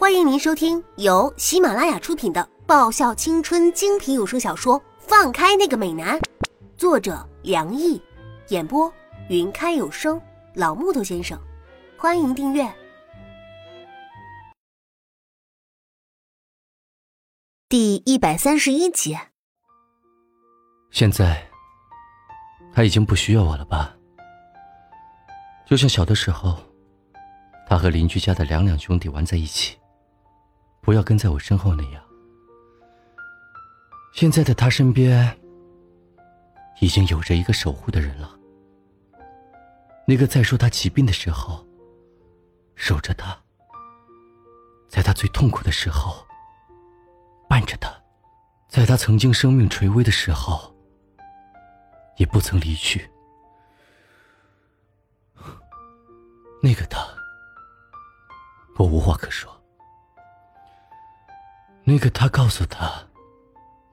欢迎您收听由喜马拉雅出品的爆笑青春精品有声小说《放开那个美男》，作者梁毅，演播云开有声老木头先生。欢迎订阅第一百三十一集。现在他已经不需要我了吧？就像小的时候，他和邻居家的两两兄弟玩在一起，不要跟在我身后那样。现在的他身边已经有着一个守护的人了，那个在说他疾病的时候守着他，在他最痛苦的时候伴着他，在他曾经生命垂危的时候也不曾离去。那个他，我无话可说。那个他告诉他，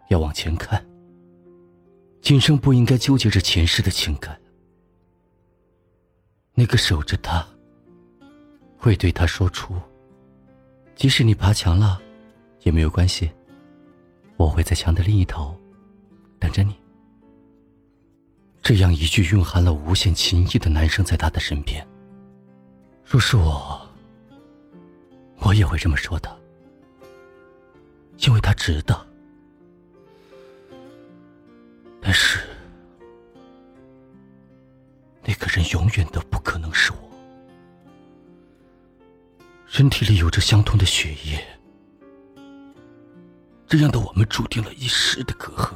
要往前看，今生不应该纠结着前世的情感。那个守着他，会对他说出，即使你爬墙了，也没有关系，我会在墙的另一头，等着你。这样一句蕴含了无限情意的男生，在他的身边。若是我，我也会这么说的，因为他值得。但是，那个人永远都不可能是我。身体里有着相同的血液，这样的我们注定了一世的隔阂。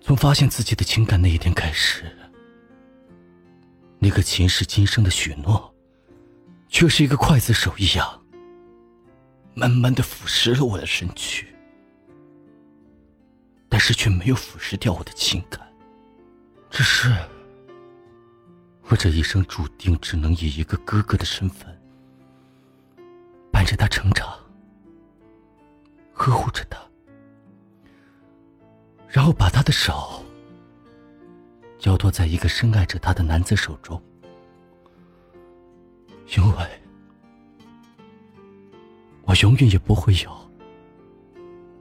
从发现自己的情感那一天开始。那个前世今生的许诺，却是一个刽子手一样，慢慢的腐蚀了我的身躯，但是却没有腐蚀掉我的情感。只是，我这一生注定只能以一个哥哥的身份，伴着他成长，呵护着他，然后把他的手。交托在一个深爱着他的男子手中，因为，永远也不会有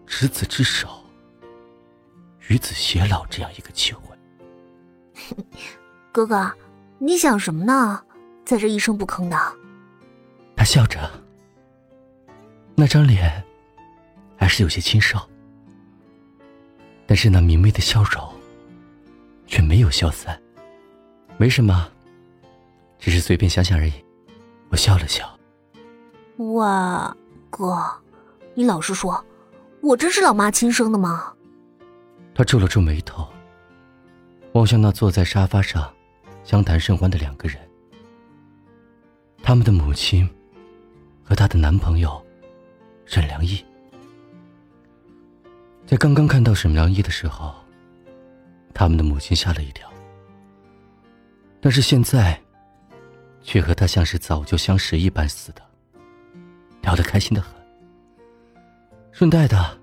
执子之手，与子偕老这样一个机会。哥哥，你想什么呢？在这一声不吭的。他笑着，那张脸还是有些清瘦，但是那明媚的笑容。却没有消散，没什么，只是随便想想而已。我笑了笑。哇，哥，你老实说，我真是老妈亲生的吗？他皱了皱眉头，望向那坐在沙发上相谈甚欢的两个人。他们的母亲和她的男朋友沈良义，在刚刚看到沈良义的时候。他们的母亲吓了一跳，但是现在，却和他像是早就相识一般似的，聊得开心的很。顺带的，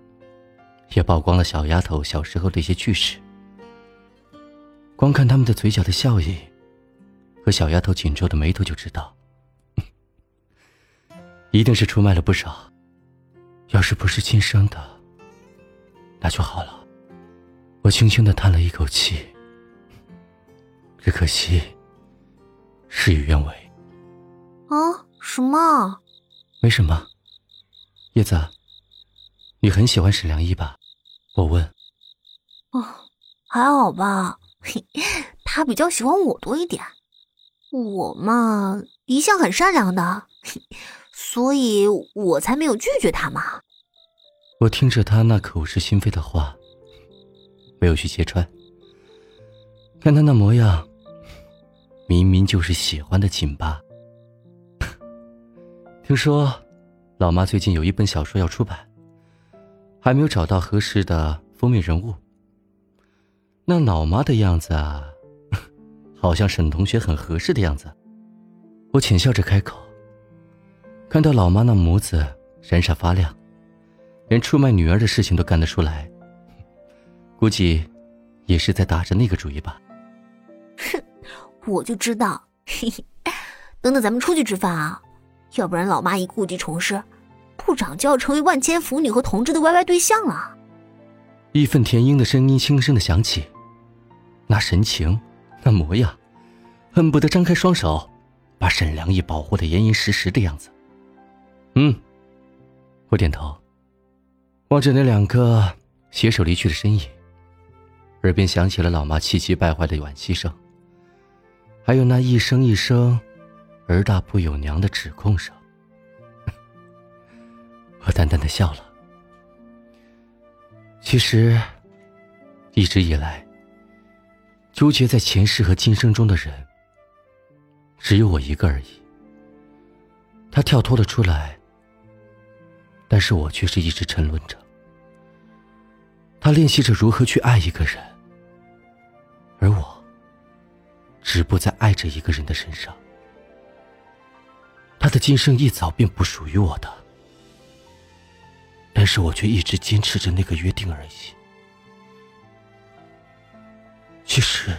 也曝光了小丫头小时候的一些趣事。光看他们的嘴角的笑意，和小丫头紧皱的眉头就知道，一定是出卖了不少。要是不是亲生的，那就好了。我轻轻的叹了一口气，只可惜事与愿违。啊？什么？没什么。叶子，你很喜欢沈良一吧？我问。哦，还好吧。嘿，他比较喜欢我多一点。我嘛，一向很善良的，所以我才没有拒绝他嘛。我听着他那口是心非的话。没有去揭穿，看他那模样，明明就是喜欢的紧巴。听说，老妈最近有一本小说要出版，还没有找到合适的封面人物。那老妈的样子啊，好像沈同学很合适的样子。我浅笑着开口，看到老妈那眸子闪闪发亮，连出卖女儿的事情都干得出来。估计，也是在打着那个主意吧。哼，我就知道。嘿嘿，等等，咱们出去吃饭啊！要不然老妈一故技重施，部长就要成为万千腐女和同志的 YY 对象了。义愤填膺的声音轻声的响起，那神情，那模样，恨不得张开双手，把沈良义保护的严严实实的样子。嗯，我点头，望着那两个携手离去的身影，耳边响起了老妈气急败坏的惋惜声，还有那一声一声“儿大不有娘”的指控声。我淡淡的笑了。其实，一直以来，纠结在前世和今生中的人，只有我一个而已。他跳脱了出来，但是我却是一直沉沦着。他练习着如何去爱一个人，而我，止步在爱着一个人的身上。他的今生一早便不属于我的。但是我却一直坚持着那个约定而已。其实，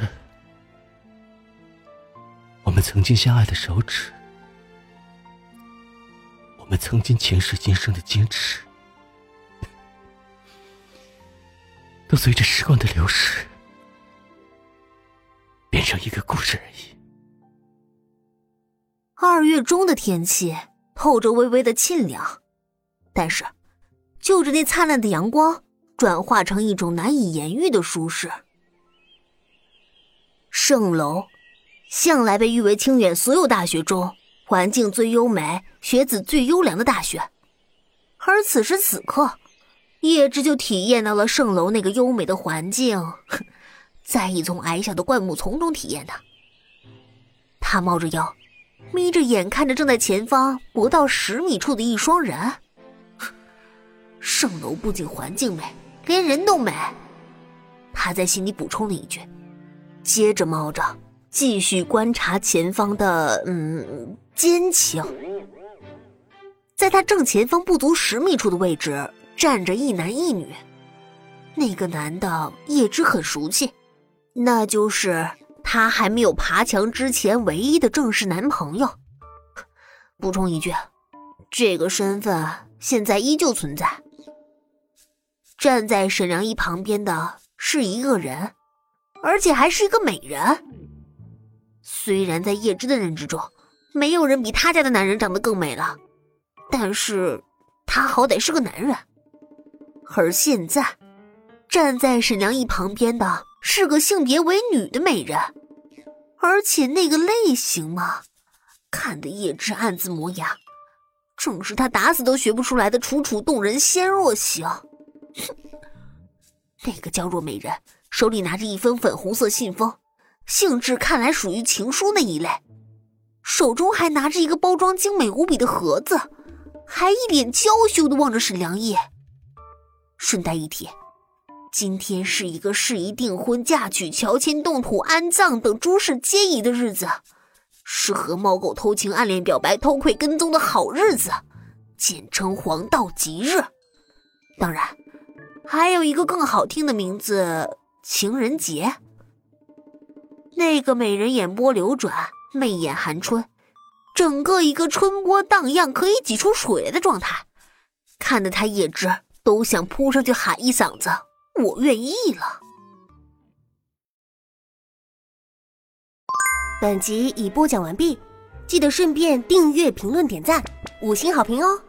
我们曾经相爱的手指，我们曾经前世今生的坚持，都随着时光的流逝，变成一个故事而已。二月中的天气透着微微的沁凉，但是。就着那灿烂的阳光，转化成一种难以言喻的舒适。圣楼，向来被誉为清远所有大学中环境最优美、学子最优良的大学，而此时此刻，叶芝就体验到了圣楼那个优美的环境，在一丛矮小的灌木丛中体验的。他猫着腰，眯着眼看着正在前方不到十米处的一双人。圣楼不仅环境美，连人都美。他在心里补充了一句，接着猫着继续观察前方的嗯奸情。在他正前方不足十米处的位置站着一男一女，那个男的叶芝很熟悉，那就是他还没有爬墙之前唯一的正式男朋友。补充一句，这个身份现在依旧存在。站在沈良一旁边的是一个人，而且还是一个美人。虽然在叶芝的认知中，没有人比他家的男人长得更美了，但是他好歹是个男人。而现在，站在沈良一旁边的是个性别为女的美人，而且那个类型嘛，看得叶芝暗自磨牙，正是他打死都学不出来的楚楚动人纤弱型。那个娇弱美人手里拿着一封粉红色信封，性质看来属于情书那一类，手中还拿着一个包装精美无比的盒子，还一脸娇羞的望着沈良义。顺带一提，今天是一个适宜订婚、嫁娶、乔迁、动土、安葬等诸事皆宜的日子，适合猫狗偷情、暗恋、表白、偷窥、跟踪的好日子，简称黄道吉日。当然。还有一个更好听的名字——情人节。那个美人眼波流转，媚眼含春，整个一个春波荡漾，可以挤出水的状态，看得他叶芝都想扑上去喊一嗓子“我愿意”了。本集已播讲完毕，记得顺便订阅、评论、点赞、五星好评哦！